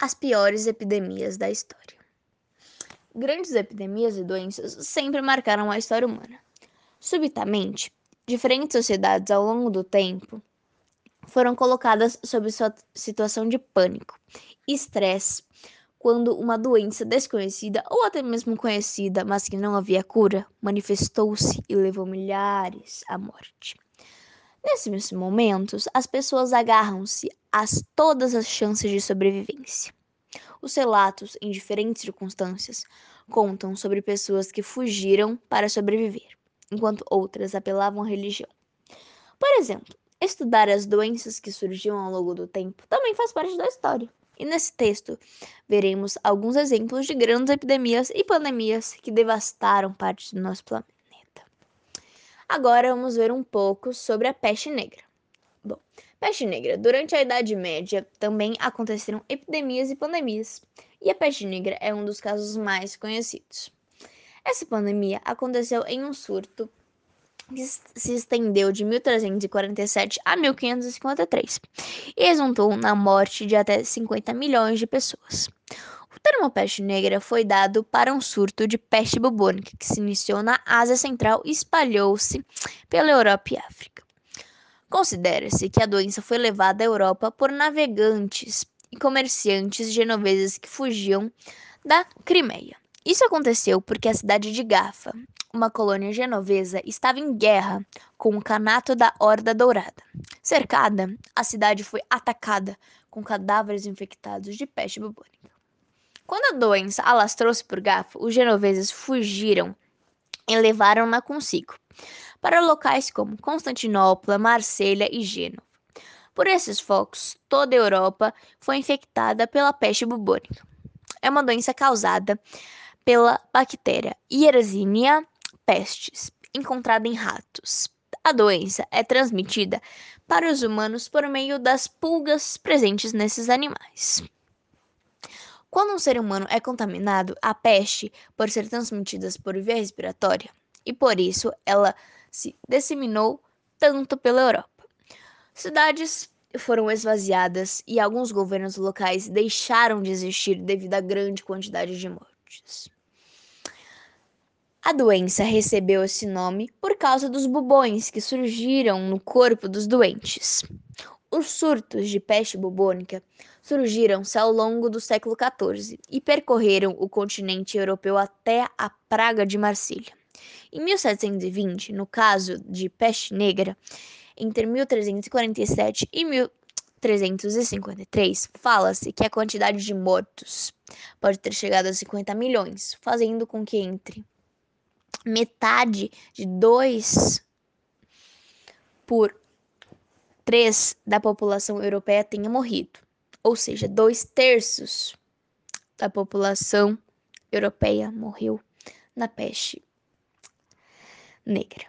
as piores epidemias da história. Grandes epidemias e doenças sempre marcaram a história humana. Subitamente, diferentes sociedades ao longo do tempo foram colocadas sob situação de pânico e estresse quando uma doença desconhecida ou até mesmo conhecida, mas que não havia cura, manifestou-se e levou milhares à morte. Nesses momentos, as pessoas agarram-se a todas as chances de sobrevivência. Os relatos, em diferentes circunstâncias, contam sobre pessoas que fugiram para sobreviver, enquanto outras apelavam à religião. Por exemplo, estudar as doenças que surgiam ao longo do tempo também faz parte da história. E nesse texto veremos alguns exemplos de grandes epidemias e pandemias que devastaram parte do nosso planeta. Agora vamos ver um pouco sobre a peste negra. Bom, peste negra. Durante a Idade Média também aconteceram epidemias e pandemias, e a peste negra é um dos casos mais conhecidos. Essa pandemia aconteceu em um surto que se estendeu de 1347 a 1553 e resultou na morte de até 50 milhões de pessoas. O termo peste negra foi dado para um surto de peste bubônica que se iniciou na Ásia Central e espalhou-se pela Europa e África. Considera-se que a doença foi levada à Europa por navegantes e comerciantes genoveses que fugiam da Crimeia. Isso aconteceu porque a cidade de Gafa, uma colônia genovesa, estava em guerra com o Canato da Horda Dourada. Cercada, a cidade foi atacada com cadáveres infectados de peste bubônica. Quando a doença alastrou-se por Gafa, os genoveses fugiram e levaram-na consigo para locais como Constantinopla, Marselha e Gênova. Por esses focos, toda a Europa foi infectada pela peste bubônica. É uma doença causada pela bactéria Yersinia pestis, encontrada em ratos. A doença é transmitida para os humanos por meio das pulgas presentes nesses animais. Quando um ser humano é contaminado, a peste pode ser transmitida por via respiratória e por isso ela se disseminou tanto pela Europa. Cidades foram esvaziadas e alguns governos locais deixaram de existir devido à grande quantidade de mortes. A doença recebeu esse nome por causa dos bubões que surgiram no corpo dos doentes. Os surtos de peste bubônica surgiram-se ao longo do século XIV e percorreram o continente europeu até a Praga de Marsilha. Em 1720, no caso de peste negra, entre 1347 e 1353, fala-se que a quantidade de mortos pode ter chegado a 50 milhões, fazendo com que entre metade de 2 por 3 da população europeia tenha morrido, ou seja, dois terços da população europeia morreu na peste negra.